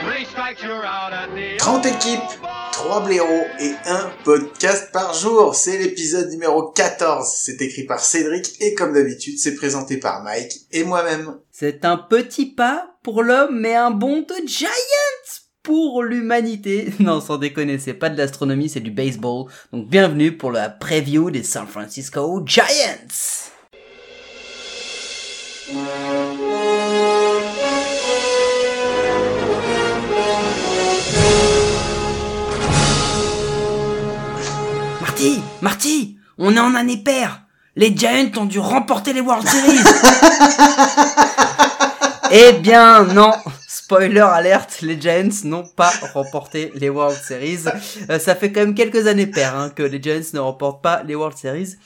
three strikes, you're out at the 30 équipes, 3 blaireaux et un podcast par jour. C'est l'épisode numéro 14. C'est écrit par Cédric et comme d'habitude, c'est présenté par Mike et moi-même. C'est un petit pas pour l'homme, mais un bond de giant pour l'humanité. Non, sans déconner, c'est pas de l'astronomie, c'est du baseball. Donc bienvenue pour la preview des San Francisco Giants. Marty, on est en année paire. Les Giants ont dû remporter les World Series. eh bien, non. Spoiler alerte, les Giants n'ont pas remporté les World Series. Euh, ça fait quand même quelques années paires hein, que les Giants ne remportent pas les World Series.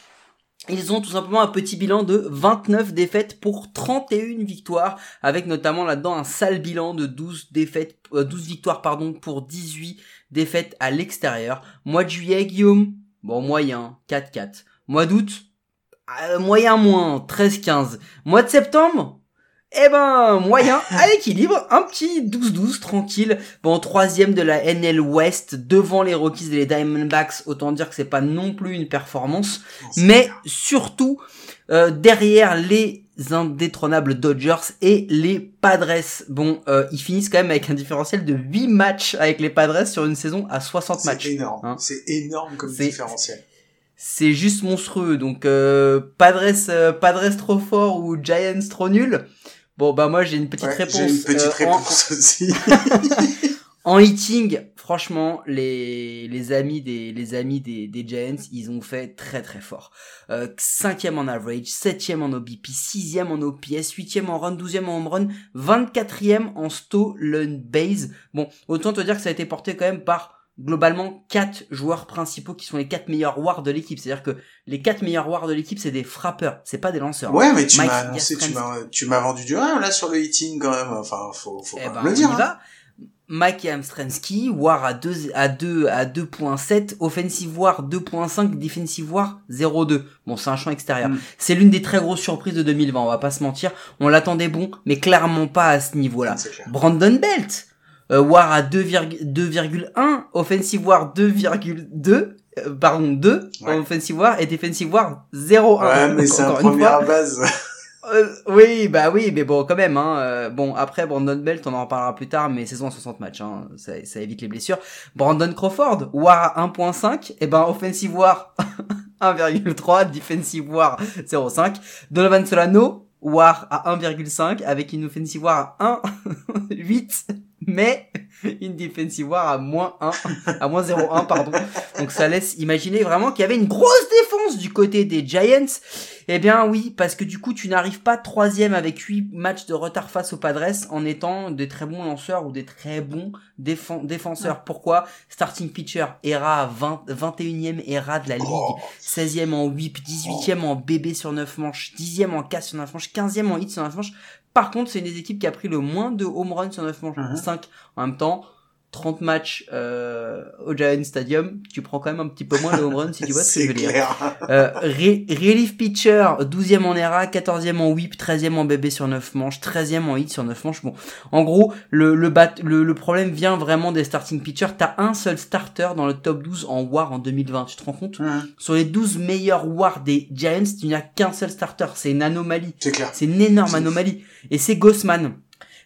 Ils ont tout simplement un petit bilan de 29 défaites pour 31 victoires, avec notamment là-dedans un sale bilan de 12 défaites, euh, 12 victoires pardon pour 18 défaites à l'extérieur. Mois de juillet, Guillaume, bon moyen, 4-4. Mois d'août, euh, moyen moins, 13-15. Mois de septembre, eh ben, moyen, à l'équilibre, un petit 12-12, tranquille. Bon, troisième de la NL West, devant les Rockies et les Diamondbacks, autant dire que c'est pas non plus une performance, mais surtout, euh, derrière les indétrônables Dodgers et les Padres. Bon, euh, ils finissent quand même avec un différentiel de 8 matchs avec les Padres sur une saison à 60 C'est matchs. énorme. Hein. C'est énorme comme C'est- différentiel. C'est juste monstrueux. Donc euh, Padres, euh, Padres trop fort ou Giants trop nul. Bon bah moi j'ai une petite Ouais, réponse. J'ai une petite Euh, en- réponse aussi. En hitting, franchement, les, les amis des les amis des, des Giants, ils ont fait très très fort. Euh, cinquième en average, septième en OBP, sixième en OPS, huitième en run, douzième en home run, 24e en stolen base. Bon, autant te dire que ça a été porté quand même par globalement quatre joueurs principaux qui sont les quatre meilleurs wars de l'équipe. C'est-à-dire que les quatre meilleurs wars de l'équipe, c'est des frappeurs, c'est pas des lanceurs. Ouais, mais tu m'as annoncé, tu m'as, tu m'as vendu du rêve, là, sur le hitting, quand même. Enfin, faut, faut Eh quand ben, le on dire. y hein. va. Mike Amstrensky, War à 2, à 2, à 2.7, Offensive War 2.5, Defensive War 0.2. Bon, c'est un champ extérieur. Mm. C'est l'une des très grosses surprises de 2020, on va pas se mentir. On l'attendait bon, mais clairement pas à ce niveau-là. Brandon Belt, euh, War à 2,1, 2,1, Offensive War 2,2, euh, pardon, 2, Ouais. Offensive War et Defensive War 0,1. Ouais, mais c'est un à base. euh, oui, bah oui, mais bon, quand même. Hein, euh, bon, après Brandon Belt, on en reparlera plus tard, mais saison à 60 matchs, hein, ça, ça évite les blessures. Brandon Crawford, War à 1.5, et ben offensive War 1,3, defensive War 0.5. Donovan Solano, War à 1,5, avec une offensive War à 1,8, mais une defensive War à moins 1, à moins 0,1, pardon. Donc ça laisse imaginer vraiment qu'il y avait une grosse défense du côté des Giants. Eh bien oui, parce que du coup tu n'arrives pas troisième avec 8 matchs de retard face aux Padres en étant des très bons lanceurs ou des très bons défen- défenseurs. Pourquoi? Starting pitcher, ERA à 20, 21e ERA de la ligue, Oh. 16e en whip, 18e en BB sur 9 manches, 10e en casse sur 9 manches, 15e en hit sur 9 manches. Par contre, c'est une des équipes qui a pris le moins de home runs sur 9 manches, Mhm. 5 en même temps. 30 matchs euh, au Giant Stadium, tu prends quand même un petit peu moins de home runs si tu vois ce que je veux dire. Euh, re- relief pitcher, 12e en ERA, 14e en whip, 13e en BB sur 9 manches, 13e en hit sur 9 manches. Bon, en gros, le, le, bat, le, le problème vient vraiment des starting pitchers. T'as un seul starter dans le top 12 en WAR en 2020, tu te rends compte? Sur les 12 meilleurs WAR des Giants, il n'y a qu'un seul starter. C'est une anomalie. C'est clair. C'est une énorme anomalie. Et c'est Gossman.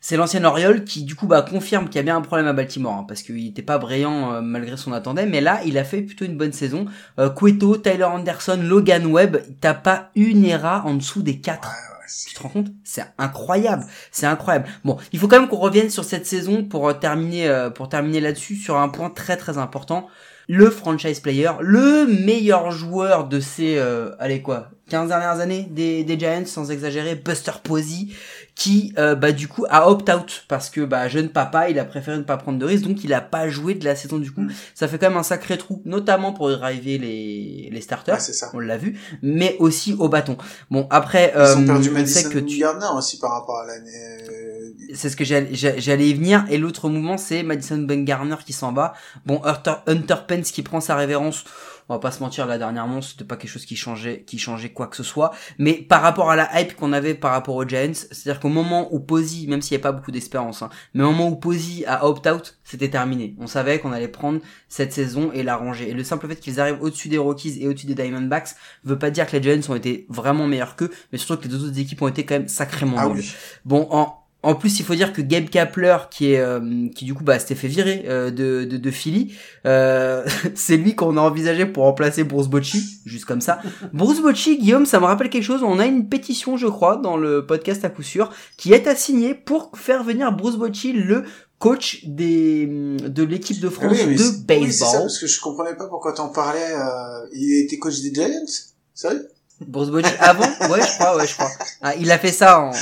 C'est l'ancien Oriole qui du coup bah confirme qu'il y a bien un problème à Baltimore hein, parce qu'il était pas brillant euh, malgré son attendait mais là il a fait plutôt une bonne saison. Euh, Cueto, Tyler Anderson, Logan Webb, t'as pas une ERA en dessous des quatre. Ouais, ouais, c'est- Tu te rends compte? C'est incroyable, c'est incroyable. Bon, il faut quand même qu'on revienne sur cette saison pour euh, terminer euh, pour terminer là-dessus sur un point très très important. le franchise player, le meilleur joueur de ces, euh, allez quoi, 15 dernières années des, des Giants, sans exagérer, Buster Posey, qui euh, bah du coup a opt-out parce que bah jeune papa, il a préféré ne pas prendre de risque, donc il a pas joué de la saison du coup. Mm. Ça fait quand même un sacré trou, notamment pour driver les les starters, Ouais, c'est ça. on l'a vu, mais aussi au bâton. Bon après, Ils ont euh, perdu on Madison que tu aussi par rapport à l'année. euh, c'est ce que j'allais j'a- j'allais y venir. Et l'autre mouvement, c'est Madison Bumgarner qui s'en va. Bon, Hunter, Hunter Pence qui prend sa révérence. On va pas se mentir, là, dernièrement, c'était pas quelque chose qui changeait, qui changeait quoi que ce soit. Mais par rapport à la hype qu'on avait par rapport aux Giants, c'est-à-dire qu'au moment où Posey, même s'il n'y a pas beaucoup d'espérance, hein, mais au moment où Posey a opt-out, c'était terminé. On savait qu'on allait prendre cette saison et la ranger. Et le simple fait qu'ils arrivent au-dessus des Rockies et au-dessus des Diamondbacks veut pas dire que les Giants ont été vraiment meilleurs qu'eux, mais surtout que les deux autres équipes ont été quand même sacrément Ah oui. Bon, en, en plus, il faut dire que Gabe Kapler, qui est, euh, qui du coup, bah, s'était fait virer euh, de, de, de Philly, euh, c'est lui qu'on a envisagé pour remplacer Bruce Bocci, juste comme ça. Bruce Bocci, Guillaume, ça me rappelle quelque chose. On a une pétition, je crois, dans le podcast à coup sûr, qui est à signer pour faire venir Bruce Bocci, le coach des, de l'équipe de Ah France oui, de c'est- oui, ça, baseball. parce que je comprenais pas pourquoi t'en parlais. Euh... Il était coach des Giants Sérieux Bruce Bocci, avant, ouais, je crois, ouais, je crois. Ah, il a fait ça en, comme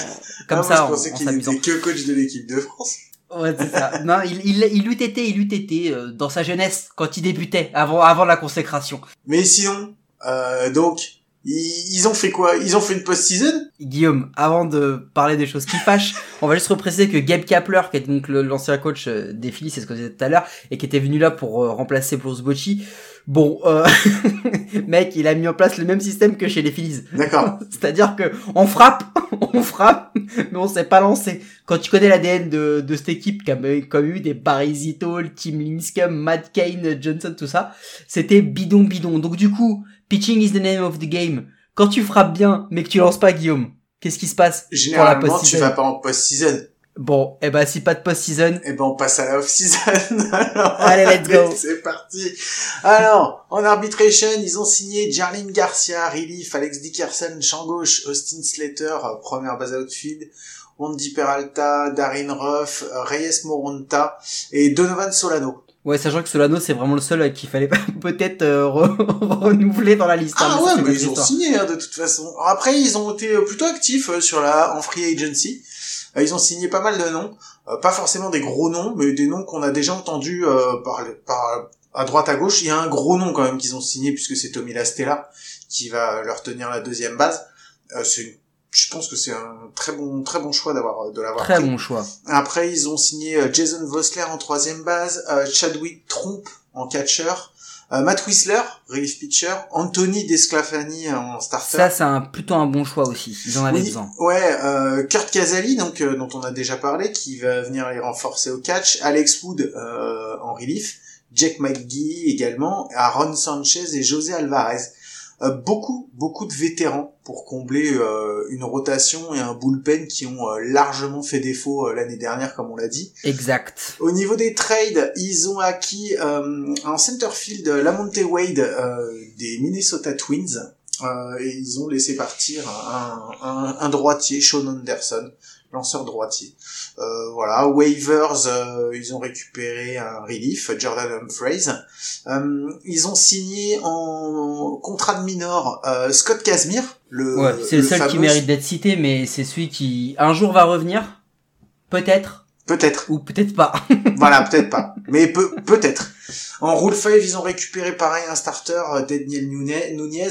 Ah, moi, ça, je en, pensais en qu'il était que coach de l'équipe de France. Ouais, c'est ça. Non, il, il, il eût été, il eût été euh, dans sa jeunesse, quand il débutait, avant, avant la consécration. Mais sinon, euh, donc, ils, ont fait quoi? Ils ont fait une post-season? Guillaume, avant de parler des choses qui fâchent, on va juste repréciser que Gabe Kapler, qui est donc l'ancien coach euh, des Phillies, c'est ce que je disais tout à l'heure, et qui était venu là pour euh, remplacer Bruce Bocci, bon, euh, mec, il a mis en place le même système que chez les Phillies. D'accord. C'est-à-dire que on frappe, on frappe, mais on sait pas lancer. Quand tu connais l'ADN de, de cette équipe, qui a comme eu des Barry Zito, Tim Lincecum, Matt Kane, Johnson, tout ça, c'était bidon bidon. Donc du coup, pitching is the name of the game. Quand tu frappes bien, mais que tu lances pas Guillaume, qu'est-ce qui se passe pour la Généralement, tu vas pas en post-season. Bon, eh ben si pas de post-season, Eh ben, on passe à la off-season. Allez, let's go. C'est parti. Alors, en arbitration, ils ont signé Jarlin Garcia, Relief, Alex Dickerson, champ gauche, Austin Slater, première base outfield, Wandy Peralta, Darin Ruff, Reyes Moronta et Donovan Solano. Ouais, sachant que Solano c'est vraiment le seul avec qui fallait peut-être euh, re- renouveler dans la liste. hein, Ah ouais, mais ils ont signé hein, de toute façon. Alors Après, ils ont été plutôt actifs euh, sur la en free agency. Euh, Ils ont signé pas mal de noms, Euh, pas forcément des gros noms, mais des noms qu'on a déjà entendus euh, par, par à droite à gauche. Il y a un gros nom quand même qu'ils ont signé puisque c'est Tommy Lastella qui va leur tenir la deuxième base. Euh, c'est une- je pense que c'est un très bon très bon choix d'avoir de l'avoir Très pris. bon choix. Après, ils ont signé euh, Jason Vossler en troisième base, euh, Chadwick Tromp en catcher, euh, Matt Whistler, relief pitcher, Anthony Desclafani en starter. Ça, c'est un, plutôt un bon choix aussi. Ils en avaient Oui, besoin. Ouais, euh, Kurt Casali, donc euh, dont on a déjà parlé, qui va venir les renforcer au catch, Alex Wood euh, en relief, Jack McGee également, Aaron Sanchez et José Alvarez. Euh, beaucoup, beaucoup de vétérans pour combler euh, une rotation et un bullpen qui ont euh, largement fait défaut l'année dernière, comme on l'a dit. Exact. Au niveau des trades, ils ont acquis euh, en centerfield Lamonte Wade euh, des Minnesota Twins euh, et ils ont laissé partir un, un, un droitier, Sean Anderson, lanceur droitier. Euh, voilà, waivers, euh, ils ont récupéré un relief, Jordan Humphreys. Euh, ils ont signé en contrat de minor euh, Scott Casimir, le, Ouais, c'est le, seul qui mérite d'être cité, mais c'est celui qui un jour va revenir, peut-être Peut-être. ou peut-être pas. Voilà, peut-être pas. Mais peut, peut-être. En Rule 5, ils ont récupéré pareil un starter, euh, Daniel Nunez.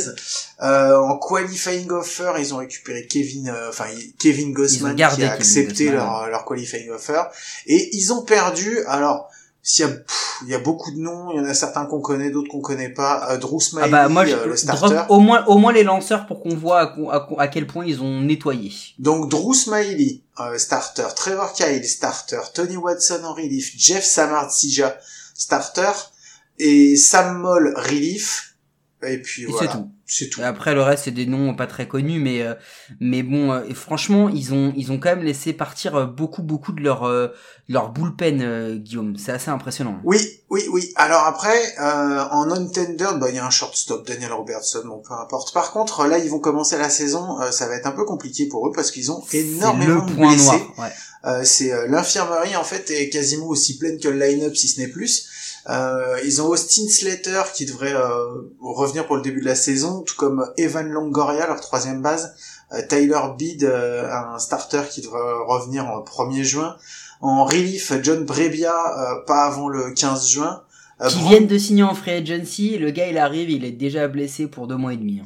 Euh, en qualifying offer, ils ont récupéré Kevin, euh, enfin Kevin Gossman qui a accepté leur, leur qualifying offer. Et ils ont perdu. Alors, s'il y a, pff, il y a beaucoup de noms, il y en a certains qu'on connaît, d'autres qu'on connaît pas. Euh, Drew Smiley, ah bah moi je euh, le drop starter. au moins au moins les lanceurs pour qu'on voit à, quel point ils ont nettoyé. Donc Drew Smiley, euh, starter, Trevor Kyle, starter, Tony Watson en relief, Jeff Samardzija, starter, et Sam Moll, relief, et puis Et voilà. c'est tout. C'est tout. Après le reste c'est des noms pas très connus mais euh, mais bon euh, et franchement ils ont ils ont quand même laissé partir euh, beaucoup beaucoup de leur euh, leur bullpen euh, Guillaume c'est assez impressionnant. Oui, oui, oui. Alors après, euh, en non-tender, bah, il y a un shortstop, Daniel Robertson, bon, peu importe. Par contre, là, ils vont commencer la saison, euh, ça va être un peu compliqué pour eux parce qu'ils ont énormément le de point blessés. noir. Ouais. Euh, c'est euh, l'infirmerie en fait est quasiment aussi pleine que le line-up si ce n'est plus. Euh, ils ont Austin Slater qui devrait euh, revenir pour le début de la saison, tout comme Evan Longoria leur troisième base, euh, Tyler Bede euh, un starter qui devrait revenir en 1er juin. En relief, John Brebbia euh, pas avant le 15 juin. Euh, Qui viennent de signer en free agency le gars il arrive il est déjà blessé pour deux mois et demi. hein.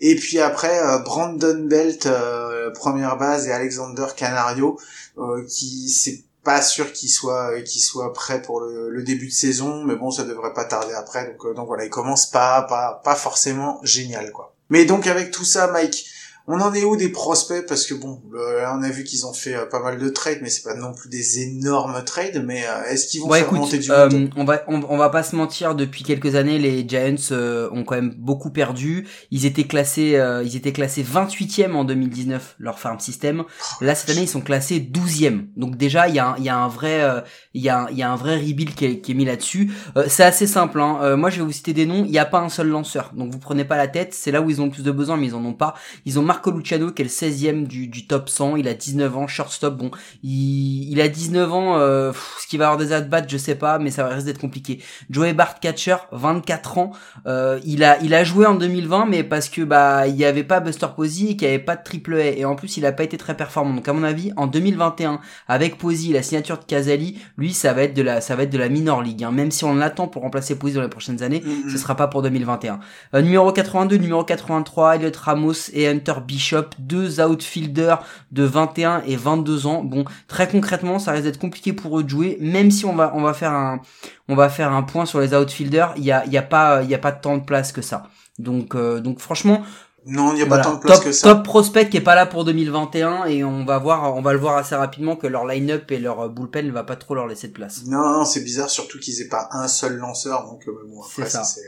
Et puis après, Brandon Belt, euh, première base, et Alexander Canario, euh, qui c'est pas sûr qu'il soit qu'il soit prêt pour le, le début de saison, mais bon, ça devrait pas tarder après. Donc euh, donc voilà, il commence pas pas pas forcément génial quoi. Mais donc avec tout ça, Mike, on en est où des prospects? Parce que bon, le- là on a vu qu'ils ont fait euh, pas mal de trades, mais c'est pas non plus des énormes trades. Mais euh, est-ce qu'ils vont Bon faire écoute, monter du euh, monde? on va on, on va pas se mentir depuis quelques années les Giants euh, ont quand même beaucoup perdu. Ils étaient classés euh, ils étaient classés 28e en 2019 leur farm system. Là cette année ils sont classés 12e. Donc déjà il y a un, il y a un vrai euh, il y a un, il y a un vrai rebuild qui est, qui est mis là-dessus. Euh, c'est assez simple hein. Euh, moi je vais vous citer des noms, il n'y a pas un seul lanceur. Donc vous prenez pas la tête, c'est là où ils ont le plus de besoin mais ils en ont pas. Ils ont Marco Luciano qui est le 16e du, du top 100, il a 19 ans, shortstop. Bon, il, il a 19 ans, euh, pff, ce qui va avoir des at-bats, je sais pas, mais ça risque d'être compliqué. Joey Bart catcher, 24 ans, euh, il a il a joué en 2020, mais parce que bah il y avait pas Buster Posey et qu'il y avait pas de triple A, et en plus il a pas été très performant. Donc à mon avis, en 2021, avec Posey, la signature de Casali, lui ça va être de la ça va être de la minor league. hein. Même si on l'attend pour remplacer Posey dans les prochaines années, Mhm. ce sera pas pour 2021. Euh, numéro 82, numéro 83, Elliot Ramos et Hunter Bishop, deux outfielders de 21 et 22 ans. Bon, très concrètement, ça risque d'être compliqué pour eux de jouer, même si on va on va faire un on va faire un point sur les outfielders. Il y a il y a pas il y a pas tant de place que ça. Donc euh, donc franchement, Non, il n'y a voilà, pas tant de place top, que ça. top prospect qui est pas là pour 2021 et on va voir on va le voir assez rapidement que leur line-up et leur bullpen ne va pas trop leur laisser de place. Non, non, c'est bizarre, surtout qu'ils aient pas un seul lanceur, donc euh, bon, après, C'est ça. c'est...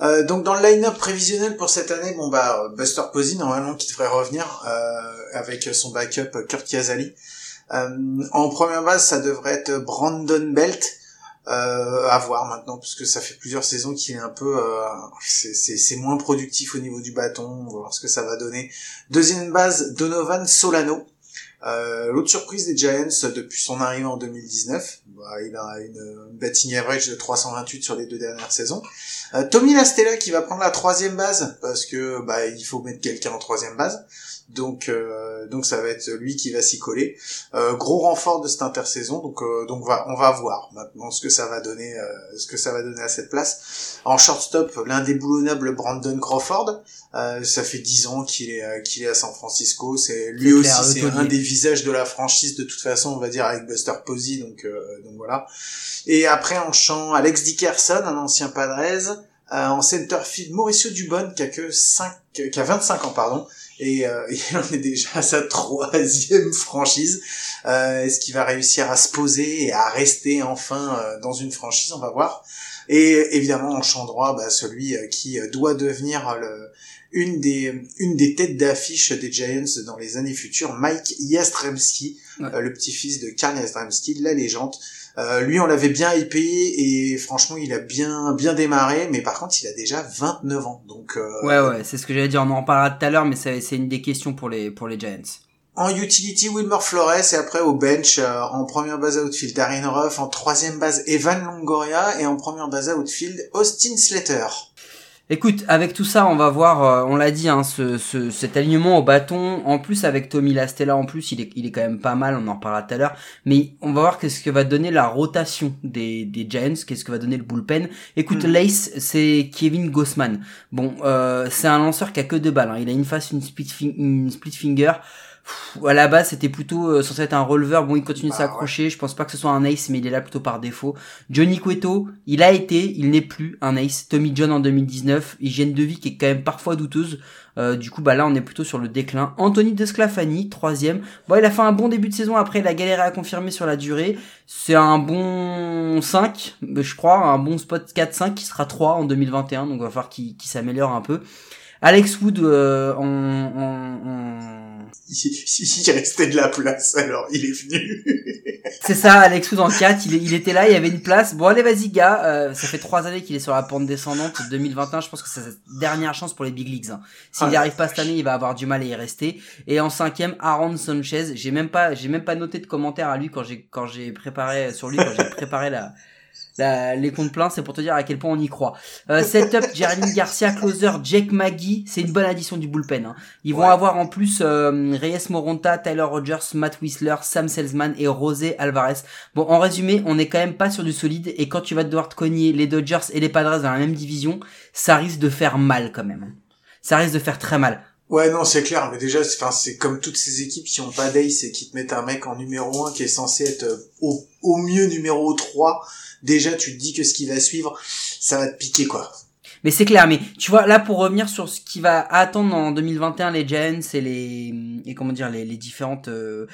Euh, donc dans le line-up prévisionnel pour cette année, bon bah Buster Posey normalement qui devrait revenir euh, avec son backup Kurt Casali. Euh, en première base, ça devrait être Brandon Belt. Euh, à voir maintenant, parce que ça fait plusieurs saisons qu'il est un peu, euh, c'est- moins productif au niveau du bâton. On va voir ce que ça va donner. Deuxième base, Donovan Solano. Euh, L'autre surprise des Giants depuis son arrivée en 2019, bah, il a une batting average de 328 sur les deux dernières saisons. Euh, Tommy Lastella qui va prendre la troisième base parce que bah il faut mettre quelqu'un en troisième base, donc euh, donc ça va être lui qui va s'y coller. Euh, gros renfort de cette intersaison, donc euh, donc va on va voir maintenant ce que ça va donner, euh, ce que ça va donner à cette place. En shortstop, l'indéboulonnable Brandon Crawford, euh, ça fait 10 ans qu'il est qu'il est à San Francisco, c'est lui aussi c'est un des visages de la franchise de toute façon, on va dire avec Buster Posey, donc euh, donc voilà. Et après en chant Alex Dickerson, un ancien Padres, en center field Mauricio Dubon qui a que 5 qui a 25 ans pardon et euh, il en est déjà à sa troisième franchise. Euh, Est-ce qu'il va réussir à se poser et à rester enfin euh, dans une franchise? On va voir. Et évidemment en champ droit, bah, celui euh, qui euh, doit devenir euh, le, une des une des têtes d'affiche des Giants dans les années futures, Mike Yastrzemski, Ouais. euh, le petit-fils de Karl Yastrzemski, la légende. Euh, lui, on l'avait bien hypé et franchement, il a bien bien démarré, mais par contre, il a déjà 29 ans. Donc euh, Ouais ouais, c'est ce que j'allais dire, on en parlera tout à l'heure mais c'est c'est une des questions pour les pour les Giants. En utility, Wilmer Flores et après au bench, euh, en première base outfield, Darren Ruff, en troisième base, Evan Longoria et en première base outfield, Austin Slater. Écoute, avec tout ça, on va voir, euh, on l'a dit, hein, ce, ce, cet alignement au bâton, en plus avec Tommy Lastella, en plus, il est, il est quand même pas mal, on en reparlera tout à l'heure, mais on va voir qu'est-ce que va donner la rotation des, des Giants, qu'est-ce que va donner le bullpen. Écoute, Mhm. Lace, c'est Kevin Gossman. Bon, euh, c'est un lanceur qui a que deux balles, hein. il a une face, une split, fin- une split finger. À la base, c'était plutôt euh, censé être un releveur. Bon, il continue de Bah, s'accrocher. Je pense pas que ce soit un ace, mais il est là plutôt par défaut. Johnny Cueto, il a été, il n'est plus un ace. Tommy John en 2019, hygiène de vie qui est quand même parfois douteuse. Euh, du coup, bah là, on est plutôt sur le déclin. Anthony Desclafani, troisième. Bon, il a fait un bon début de saison. Après, il a galéré à confirmer sur la durée. C'est un bon 5, je crois, un bon spot 4-5 qui sera 3 en 2021. Donc, il va falloir qu'il qu'il s'améliore un peu. Alex Wood euh, en, en- en- Il, il restait de la place, alors il est venu. C'est ça, Alex Wood en 4, il, il était là, il y avait une place. Bon allez vas-y gars, euh, ça fait trois années qu'il est sur la pente descendante. 2021, je pense que c'est sa dernière chance pour les big leagues. hein. S'il Ah, n'y arrive pas cette année, il va avoir du mal à y rester. Et en cinquième, Aaron Sanchez. J'ai même pas, j'ai même pas noté de commentaire à lui quand j'ai quand j'ai préparé sur lui quand j'ai préparé la, la- les comptes pleins. C'est pour te dire à quel point on y croit. Euh, setup, Jeremy Garcia, closer, Jake Maggie. C'est une bonne addition du bullpen. hein. Ils vont Ouais. avoir en plus euh, Reyes Moronta, Tyler Rogers, Matt Whistler, Sam Salesman et José Alvarez. Bon, en résumé, on est quand même pas sur du solide et quand tu vas devoir te cogner les Dodgers et les Padres dans la même division, ça risque de faire mal quand même. Ça risque de faire très mal. Ouais, non, c'est clair, mais déjà, c'est- enfin, c'est comme toutes ces équipes qui ont pas d'ace et qui te mettent un mec en numéro 1 qui est censé être euh, au, au mieux numéro 3. Déjà, tu te dis que ce qui va suivre, ça va te piquer, quoi. Mais c'est clair, mais tu vois, là, pour revenir sur ce qui va attendre en 2021 les Giants et les, et comment dire, les, les différentes, euh,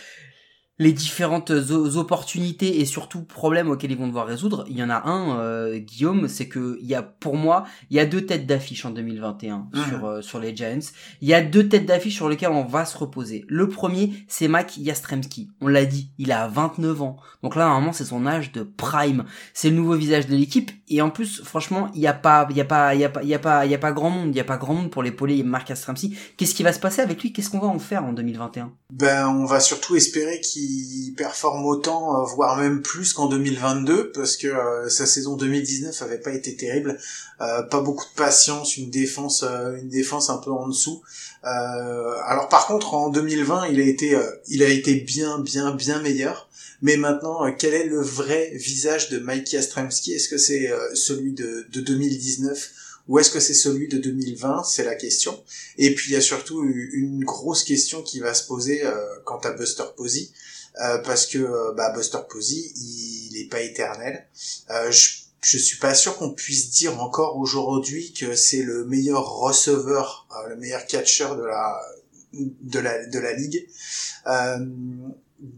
les différentes opportunités et surtout problèmes auxquels ils vont devoir résoudre, il y en a un, euh, Guillaume, c'est que il y a, pour moi, il y a deux têtes d'affiche en 2021 Mhm. sur, euh, sur les Giants. Il y a deux têtes d'affiche sur lesquelles on va se reposer. Le premier, c'est Mac Yastremski. On l'a dit, il a 29 ans. Donc là, normalement, c'est son âge de prime. C'est le nouveau visage de l'équipe. Et en plus, franchement, il y a pas, il y a pas, il y a pas, il y a pas, il y a pas grand monde. Il y a pas grand monde pour l'épauler Marc Yastremski. Qu'est-ce qui va se passer avec lui? Qu'est-ce qu'on va en faire en 2021? Ben, on va surtout espérer qu'il performe autant, euh, voire même plus qu'en 2022, parce que euh, sa saison 2019 avait pas été terrible. Euh, pas beaucoup de patience, une défense, euh, une défense un peu en dessous. Alors par contre, en 2020, il a été, il a été bien, bien, bien meilleur. Mais maintenant, quel est le vrai visage de Mike Yastrzemski Est-ce que c'est celui de, de 2019 ou est-ce que c'est celui de 2020 C'est la question. Et puis il y a surtout une grosse question qui va se poser quant à Buster Posey, euh, parce que euh, bah, Buster Posey, il n'est pas éternel. Euh, je, je suis pas sûr qu'on puisse dire encore aujourd'hui que c'est le meilleur receveur, le meilleur catcher de la de la de la ligue. Euh,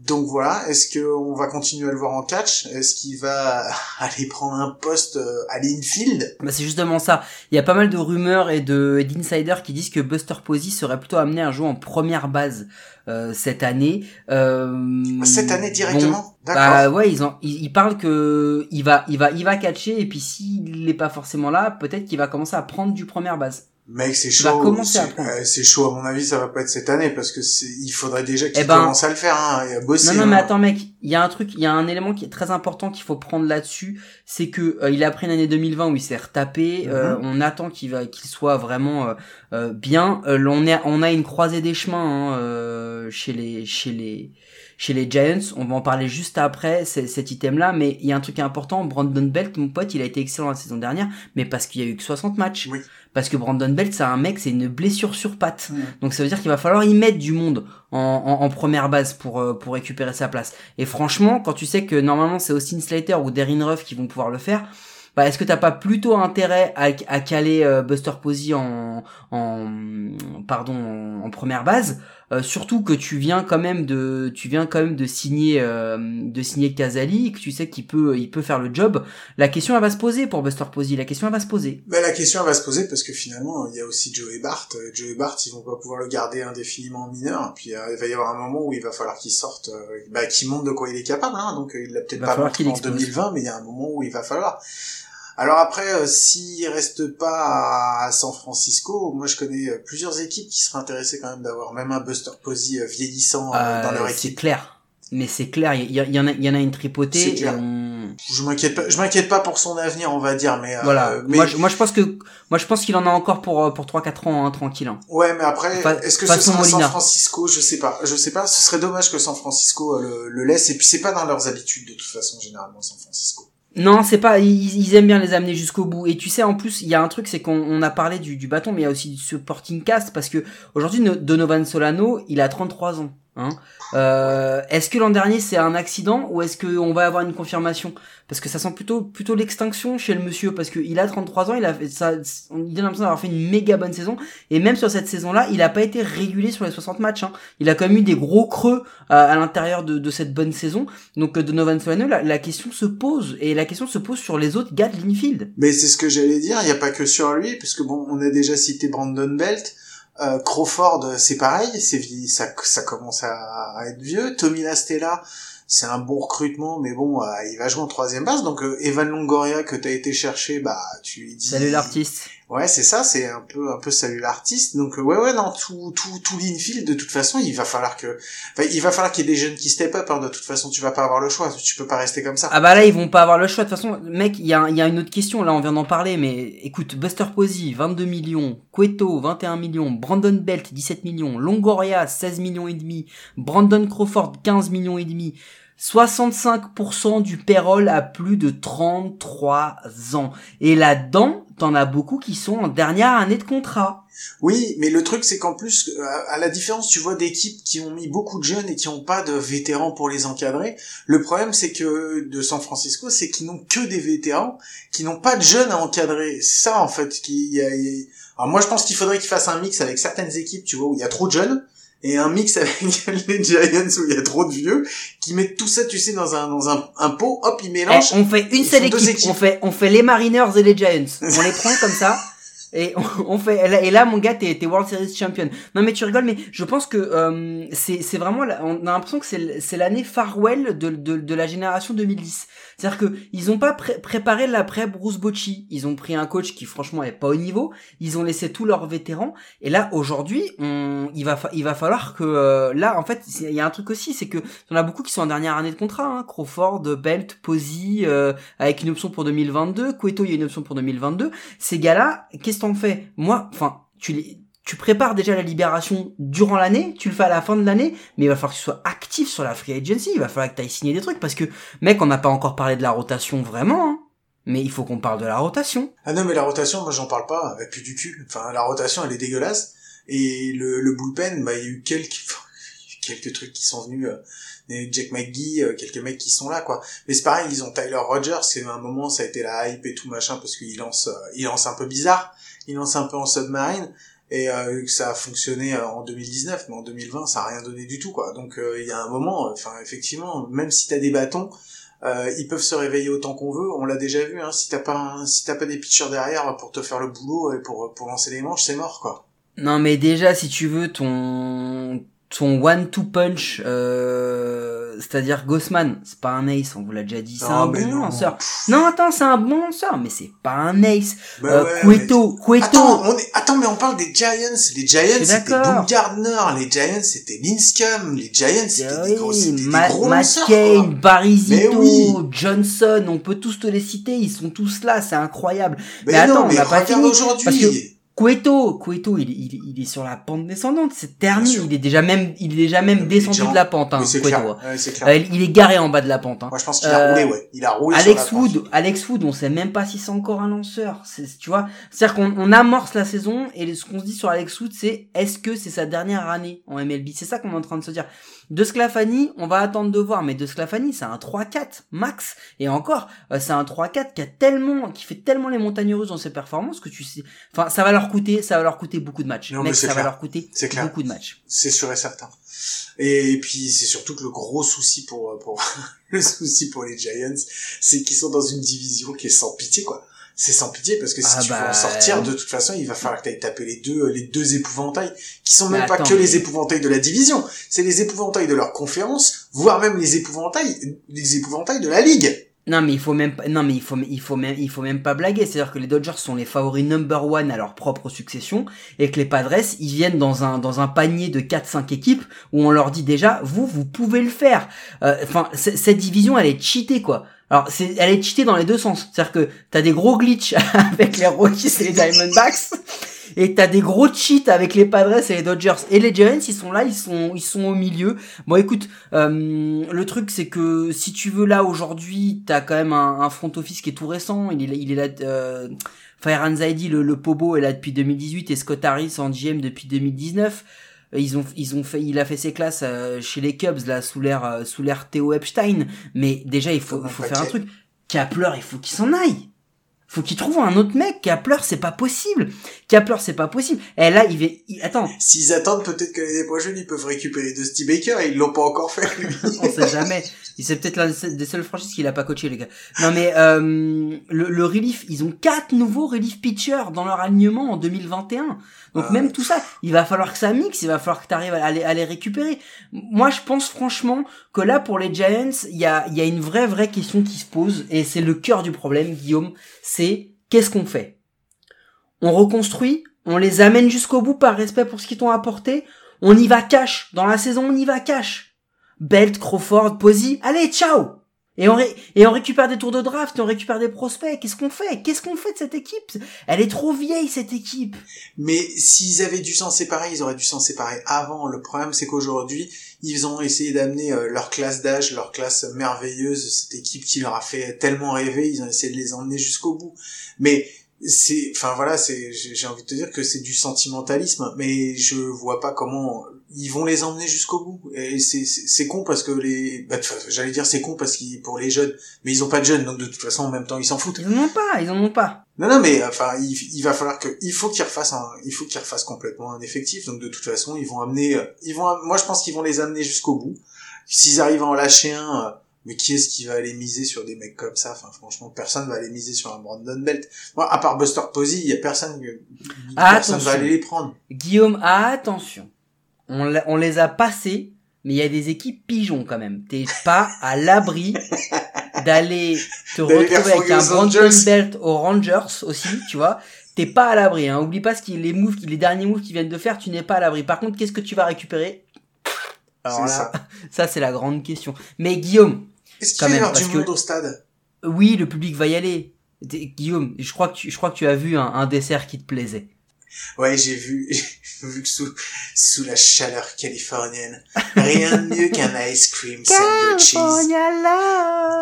donc voilà, est-ce qu'on va continuer à le voir en catch? Est-ce qu'il va aller prendre un poste euh, à l'infield? Bah, c'est justement ça. Il y a pas mal de rumeurs et de et d'insiders qui disent que Buster Posey serait plutôt amené à jouer en première base euh, cette année. Euh, Cette année bon, directement D'accord. Bah ouais, ils, ont, ils, ils parlent que il va, il va, il va catcher et puis s'il n'est pas forcément là, peut-être qu'il va commencer à prendre du première base. Mec, c'est chaud. C'est euh, c'est chaud. À mon avis, ça va pas être cette année parce que c'est, il faudrait déjà qu'il Eh ben- commence à le faire, hein, et à bosser. Non, non, mais hein. attends, mec, il y a un truc, il y a un élément qui est très important qu'il faut prendre là-dessus, c'est que euh, il a pris une année 2020 où il s'est retapé. euh, Mhm. on attend qu'il va, qu'il soit vraiment euh, euh, bien. Euh, on a, on a une croisée des chemins hein, euh, chez les, chez les, chez les Giants. On va en parler juste après cet item-là, mais il y a un truc important. Brandon Belt, mon pote, il a été excellent la saison dernière, mais parce qu'il y a eu que 60 matchs. Oui. Parce que Brandon Belt, c'est un mec, c'est une blessure sur patte. Donc ça veut dire qu'il va falloir y mettre du monde en, en, en première base pour, euh, pour récupérer sa place. Et franchement, quand tu sais que normalement c'est Austin Slater ou Darren Ruff qui vont pouvoir le faire, bah est-ce que t'as pas plutôt intérêt à, à caler euh, Buster Posey en, en pardon en, en première base Euh, surtout que tu viens quand même de tu viens quand même de signer euh, de signer Casali que tu sais qu'il peut il peut faire le job la question elle va se poser pour Buster Posey la question elle va se poser Mais la question elle va se poser parce que finalement, il y a aussi Joey Bart. Euh, Joey Bart, ils vont pas pouvoir le garder indéfiniment en mineur. Puis euh, il va y avoir un moment où il va falloir qu'il sorte, bah, qu'il montre de quoi il est capable. Hein. Donc il l'a peut-être pas montré en explose. 2020, mais il y a un moment où il va falloir. Alors après, euh, s'il reste pas à San Francisco, moi je connais euh, plusieurs équipes qui seraient intéressées quand même d'avoir même un Buster Posey euh, vieillissant euh, dans Euh, leur c'est équipe. clair mais c'est clair il y, y en a il y en a une C'est tripotée et clair. on... Je m'inquiète pas, je m'inquiète pas pour son avenir, on va dire, mais euh, voilà mais moi, je, moi je pense que moi je pense qu'il en a encore pour euh, pour 3 4 ans hein, tranquille hein. Ouais, mais après, est-ce que ce sera San. Francisco? Je sais pas. Je sais pas. Ce serait dommage que San Francisco euh, le, le laisse. Et puis c'est pas dans leurs habitudes de toute façon généralement San Francisco. Non, c'est pas. Ils, aiment bien les amener jusqu'au bout. Et tu sais, en plus, il y a un truc, c'est qu'on on a parlé du, bâton, mais il y a aussi du supporting cast parce que aujourd'hui, No- Donovan Solano, il a 33 ans. Hein. Euh, est-ce que l'an dernier c'est un accident ou est-ce qu'on va avoir une confirmation? Parce que ça sent plutôt plutôt l'extinction chez le monsieur parce qu'il a 33 ans, il a fait ça, on a l'impression d'avoir fait une méga bonne saison et même sur cette saison-là, il a pas été régulé sur les 60 matchs. Hein. Il a quand même eu des gros creux à, l'intérieur de, cette bonne saison. Donc de Novan Solano, la, question se pose et la question se pose sur les autres gars de l'infield. Mais c'est ce que j'allais dire. Il n'y a pas que sur lui, puisque bon, on a déjà cité Brandon Belt. Euh, Crawford, c'est pareil, c'est ça, ça commence à, être vieux. Tommy Lastella, c'est un bon recrutement, mais bon, euh, il va jouer en troisième base. Donc euh, Evan Longoria que t'as été chercher, bah tu lui dis. Salut l'artiste. Ouais, c'est ça, c'est un peu un peu salut l'artiste. Donc euh, ouais ouais non tout tout tout l'infield de toute façon, il va falloir que il va falloir qu'il y ait des jeunes qui step up hein. de toute façon, tu vas pas avoir le choix, tu peux pas rester comme ça. Ah bah là, ils vont pas avoir le choix de toute façon. Mec, il y a il y a une autre question là, on vient d'en parler mais écoute, Buster Posey 22 millions, Cueto 21 millions, Brandon Belt 17 millions, Longoria 16 millions et demi, Brandon Crawford 15 millions et demi. 65% du payroll a plus de 33 ans. Et là-dedans, t'en as beaucoup qui sont en dernière année de contrat. Oui, mais le truc c'est qu'en plus, euh, à la différence, tu vois, d'équipes qui ont mis beaucoup de jeunes et qui n'ont pas de vétérans pour les encadrer, le problème c'est que de San Francisco, c'est qu'ils n'ont que des vétérans, qui n'ont pas de jeunes à encadrer. Ça en fait qui. Alors moi je pense qu'il faudrait qu'ils fassent un mix avec certaines équipes, tu vois, où il y a trop de jeunes et un mix avec les Giants où il y a trop de vieux qui mettent tout ça tu sais dans un dans un, un pot hop ils mélangent. eh, on fait une seule équipe. on fait on fait les Mariners et les Giants. On les prend comme ça et on, fait et là mon gars t'es World Series champion. Non mais tu rigoles mais je pense que euh, c'est c'est vraiment on a l'impression que c'est c'est l'année farewell de, de de la génération 2010 c'est-à-dire que ils ont pas préparé l'après Bruce Bocci. Ils ont pris un coach qui franchement est pas au niveau. Ils ont laissé tous leurs vétérans. Et là aujourd'hui, il va il va falloir que euh, là en fait il y a un truc aussi, c'est que on a beaucoup qui sont en dernière année de contrat. Hein. Crawford, Belt, Posey, euh, avec une option pour 2022. Cueto il y a une option pour 2022. Ces gars-là, qu'est-ce qu'on fait Moi, enfin tu les tu prépares déjà la libération durant l'année, tu le fais à la fin de l'année, mais il va falloir que tu sois actif sur la free agency, il va falloir que tu ailles signer des trucs, parce que, mec, on n'a pas encore parlé de la rotation vraiment, hein. mais il faut qu'on parle de la rotation. Ah non, mais la rotation, moi j'en parle pas, avec plus du cul. Enfin, la rotation, elle est dégueulasse, et le, le bullpen, bah, il y a eu quelques, quelques trucs qui sont venus, euh, Jack McGee, euh, quelques mecs qui sont là, quoi. Mais c'est pareil, ils ont Tyler Rogers, c'est un moment, ça a été la hype et tout machin, parce qu'il lance, euh, il lance un peu bizarre, il lance un peu en submarine, et euh, que ça a fonctionné euh, en 2019 mais en 2020 ça a rien donné du tout quoi. Donc euh, il y a un moment enfin effectivement même si t'as des bâtons euh, ils peuvent se réveiller autant qu'on veut. On l'a déjà vu hein, si t'as pas si t'as pas des pitchers derrière pour te faire le boulot et pour pour lancer les manches c'est mort quoi. Non mais déjà si tu veux ton ton one two punch euh, c'est-à-dire Gossman c'est pas un ace on vous l'a déjà dit c'est ah, un bon lanceur. Non attends c'est un bon lanceur mais c'est pas un ace. Bah euh, Cueto Cueto. Attends, on est... attends mais on parle des Giants. Les Giants c'était Gardner les Giants c'était Linscomb les Giants c'était des gros, Ma des gros Matt Kane Barizito Johnson on peut tous te les citer ils sont tous là c'est incroyable. Mais, mais attends on n'a pas fini aujourd'hui Cueto, Cueto, il, il, il, est sur la pente descendante, c'est terminé. Il est déjà même, il est déjà même descendu de la pente, hein, Cueto. Euh, il est garé en bas de la pente. Hein. Moi, je pense qu'il a roulé, euh, ouais. Il a roulé Alex sur la Wood, pente. Alex Wood, on sait même pas si c'est encore un lanceur. Tu vois, c'est-à-dire qu'on on amorce la saison et ce qu'on se dit sur Alex Wood, c'est est-ce que c'est sa dernière année en MLB C'est ça qu'on est en train de se dire. De Sclafani, on va attendre de voir, mais De Sclafani, c'est un 3-4 max. Et encore, euh, c'est un 3-4 qui a tellement, qui fait tellement les montagnes russes dans ses performances que tu sais, enfin, ça va leur coûter, ça va leur coûter beaucoup de matchs. Mec, ça va leur coûter beaucoup de matchs. C'est sûr et certain. Et puis, c'est surtout que le gros souci pour, pour, le souci pour les Giants, c'est qu'ils sont dans une division qui est sans pitié, quoi c'est sans pitié parce que si ah tu veux en bah, sortir, de toute façon, il va falloir que tu ailles taper les deux, les deux épouvantails, qui sont même pas que les épouvantails de la division, c'est les épouvantails de leur conférence, voire même les épouvantails, les épouvantails de la ligue. Non mais il faut même pas, non mais il faut il faut même il faut même pas blaguer, c'est-à-dire que les Dodgers sont les favoris number one à leur propre succession et que les Padres ils viennent dans un dans un panier de 4 5 équipes où on leur dit déjà vous vous pouvez le faire. Euh, enfin cette division elle est cheatée quoi. Alors, elle est cheatée dans les deux sens. C'est-à-dire que t'as des gros glitches avec les Rockies et les Diamondbacks, et t'as des gros cheats avec les Padres et les Dodgers. Et les Giants, ils sont là, ils sont, ils sont au milieu. Bon, écoute, euh, le truc, c'est que si tu veux là aujourd'hui, t'as quand même un, front office qui est tout récent. Il est, il est là. Euh, Fire Anxiety, le, le Pobo est là depuis 2018 et Scott Harris en GM depuis 2019. Ils ont, ils ont fait, il a fait ses classes euh, chez les Cubs là sous l'air, euh, sous l'air Theo Epstein. Mais déjà, il faut, un il faut faire un truc. Kapler, il faut qu'il s'en aille. Faut qu'il trouve un autre mec. Kapler, c'est pas possible. Kapler, c'est pas possible. Et là, il va, il- attends, S'ils attendent, peut-être que l'année prochaine, ils peuvent récupérer Dusty Baker et ils l'ont pas encore fait, lui. on sait jamais. Il c'est peut-être l'un des seules franchises qu'il a pas coaché, les gars. Non mais euh, le, le relief, ils ont quatre nouveaux relief pitchers dans leur alignement en 2021. Donc Ah. même tout ça, il va falloir que ça mixe, il va falloir que tu arrives à les, à les récupérer. Moi, je pense franchement que là, pour les Giants, il y a, il y a une vraie, vraie question qui se pose, et c'est le cœur du problème, Guillaume, c'est qu'est-ce qu'on fait? On reconstruit, on les amène jusqu'au bout par respect pour ce qu'ils t'ont apporté, on y va cash, dans la saison, on y va cash. Belt, Crawford, Posey, allez, ciao et on, ré- et on récupère des tours de draft, et on récupère des prospects. Qu'est-ce qu'on fait? Qu'est-ce qu'on fait de cette équipe? Elle est trop vieille, cette équipe. Mais s'ils avaient dû s'en séparer, ils auraient dû s'en séparer avant. Le problème, c'est qu'aujourd'hui, ils ont essayé d'amener euh, leur classe d'âge, leur classe merveilleuse, cette équipe qui leur a fait tellement rêver, ils ont essayé de les emmener jusqu'au bout. Mais c'est, enfin voilà, c'est, j'ai j'ai envie de te dire que c'est du sentimentalisme, mais je vois pas comment ils vont les emmener jusqu'au bout. Et c'est, con parce que les, bah, j'allais dire c'est con parce qu'ils pour les jeunes, mais ils ont pas de jeunes, donc de toute façon en même temps ils s'en foutent. Ils en ont pas, ils en ont pas. Non, non, mais enfin, il, il va falloir que, il faut qu'ils refassent un, il faut qu'ils refassent complètement un effectif. Donc de toute façon, ils vont amener, ils vont, moi je pense qu'ils vont les amener jusqu'au bout. S'ils arrivent à en lâcher un, euh, mais qui est-ce qui va aller miser sur des mecs comme ça? Enfin, franchement, personne va aller miser sur un Brandon Belt. Moi, à part Buster Posey, il y a personne, Ah, personne va aller les prendre. Guillaume, attention. On, les a passés, mais il y a des équipes pigeons quand même. T'es pas à l'abri d'aller te retrouver avec un Brandon. Belt aux Rangers aussi, tu vois. T'es pas à l'abri, hein. Oublie pas ce qui, les moves, les derniers moves qu'ils viennent de faire, tu n'es pas à l'abri. Par contre, qu'est-ce que tu vas récupérer? Alors là, ça. ça c'est la grande question. Mais Guillaume, Est-ce qu'il y avoir du que- monde au stade? oui, le public va y aller. Guillaume, je crois que tu, je crois que tu as vu un, un dessert qui te plaisait. Ouais, j'ai vu, vu que sous, sous la chaleur californienne, rien de mieux qu'un ice cream sandwiches.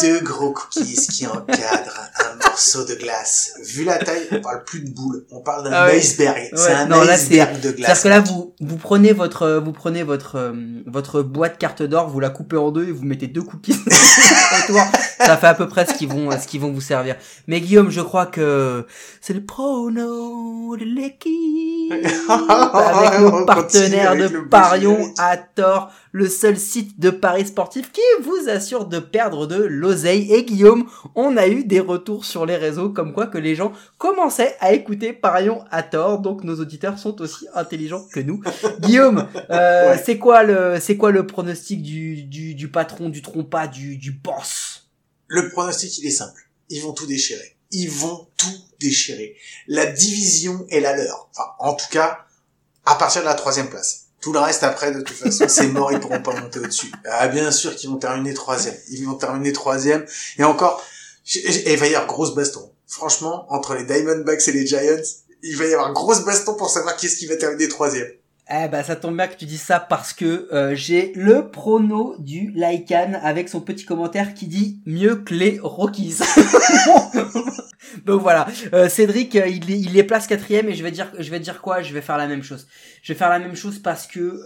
deux gros cookies qui encadrent un morceau de glace. Vu la taille, on parle plus de boule, on parle d'un Ah ouais. iceberg. C'est un non, là, iceberg de glace. C'est-à-dire que là, vous, vous prenez votre, euh, vous prenez votre, euh, votre boîte carte d'or, vous la coupez en deux et vous mettez deux cookies autour. Ça fait à peu près ce qu'ils vont, ce qu'ils vont vous servir. Mais Guillaume, je crois que c'est le prono de l'équipe avec nos partenaires de Parion à tort, le seul site de paris sportif qui vous assure de perdre de l'oseille. Et Guillaume, on a eu des retours sur les réseaux comme quoi que les gens commençaient à écouter Parion à tort, donc nos auditeurs sont aussi intelligents que nous. Guillaume, euh, Ouais. c'est quoi le, c'est quoi le pronostic du, du, du patron, du trompas, du, du boss? Le pronostic, il est simple. Ils vont tout déchirer. Ils vont tout déchirer. La division est la leur. Enfin, en tout cas, à partir de la troisième place. Tout le reste après, de toute façon, c'est mort, ils pourront pas monter au-dessus. Ah, bien sûr qu'ils vont terminer troisième. Ils vont terminer troisième. Et encore, il va y avoir grosse baston. Franchement, entre les Diamondbacks et les Giants, il va y avoir grosse baston pour savoir qui est-ce qui va terminer troisième. Eh ben, ça tombe bien que tu dis ça parce que euh, j'ai le prono du Lycan avec son petit commentaire qui dit mieux que les Rockies. Donc voilà, Euh, Cédric, euh, il, il les place quatrième et je vais dire, je vais dire quoi? Je vais faire la même chose. Je vais faire la même chose parce que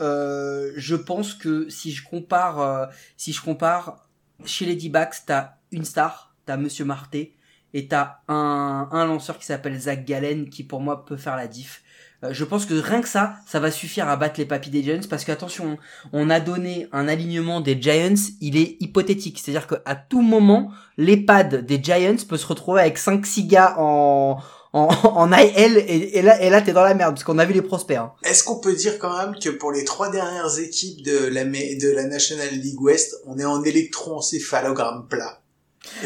je pense que si je compare, si je compare chez les D-backs, t'as une star, t'as Monsieur Marté et t'as un, lanceur qui s'appelle Zach Gallen qui pour moi peut faire la diff. Euh, je pense que rien que ça, ça va suffire à battre les papis des Giants parce qu'attention, on a donné un alignement des Giants, il est hypothétique. C'est-à-dire qu'à tout moment, l'EHPAD des Giants peut se retrouver avec 5-6 gars en, en, en IL et, là, t'es dans la merde parce qu'on a vu les prospects. hein. Est-ce qu'on peut dire quand même que pour les trois dernières équipes de la, de la National League West, on est en électroencéphalogramme plat?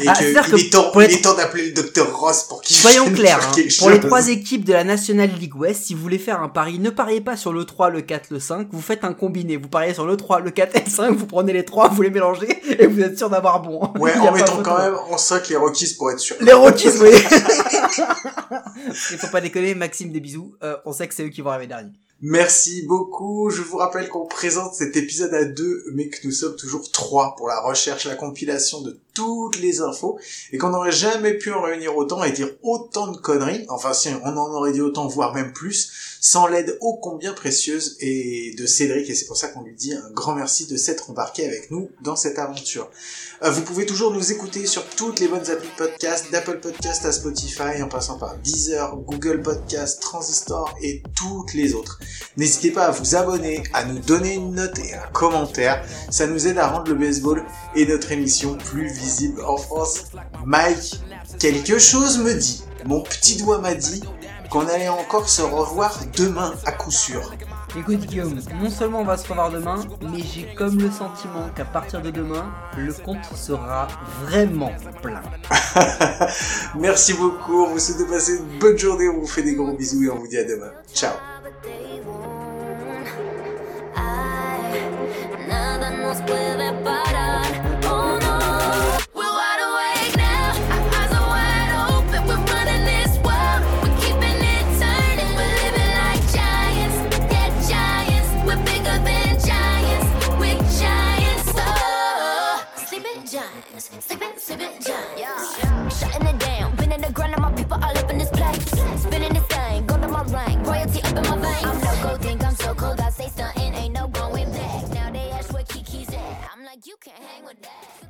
Et Ah, que il que est temps, pour est temps d'appeler le docteur Ross pour qu'il Soyons clairs, hein, pour les trois équipes de la National League West, si vous voulez faire un pari, ne pariez pas sur le 3, le 4, le 5, vous faites un combiné. Vous pariez sur le 3, le 4 et le 5, vous prenez les trois, vous les mélangez et vous êtes sûr d'avoir bon. Ouais, en mettant quand même en 5 les Rockies pour être sûr. Les Rockies, oui. Il faut pas déconner, Maxime, des bisous. Euh, on sait que c'est eux qui vont arriver dernier. Merci beaucoup. Je vous rappelle qu'on présente cet épisode à deux, mais que nous sommes toujours trois pour la recherche, la compilation de toutes les infos et qu'on n'aurait jamais pu en réunir autant et dire autant de conneries, enfin si on en aurait dit autant, voire même plus, sans l'aide ô combien précieuse et de Cédric et c'est pour ça qu'on lui dit un grand merci de s'être embarqué avec nous dans cette aventure. Euh, vous pouvez toujours nous écouter sur toutes les bonnes applis podcast, d'Apple Podcast à Spotify, en passant par Deezer, Google Podcast, Transistor et toutes les autres. N'hésitez pas à vous abonner, à nous donner une note et un commentaire. Ça nous aide à rendre le baseball et notre émission plus visible en France. Mike, quelque chose me dit, mon petit doigt m'a dit qu'on allait encore se revoir demain à coup sûr. Écoute Guillaume, non seulement on va se revoir demain, mais j'ai comme le sentiment qu'à partir de demain, le compte sera vraiment plein. Merci beaucoup, on vous souhaite de passer une bonne journée, on vous fait des gros bisous et on vous dit à demain. Ciao Nada nos puede parar. Giants. Shutting it down. Been in the grind. and My people all up in this place. Spinning this thing. Go to my rank. Royalty up in my veins. I'm no gold. Think I'm so cold. I say stunting. Ain't no going back. Now they ask where Kiki's at. I'm like, you can't hang with that.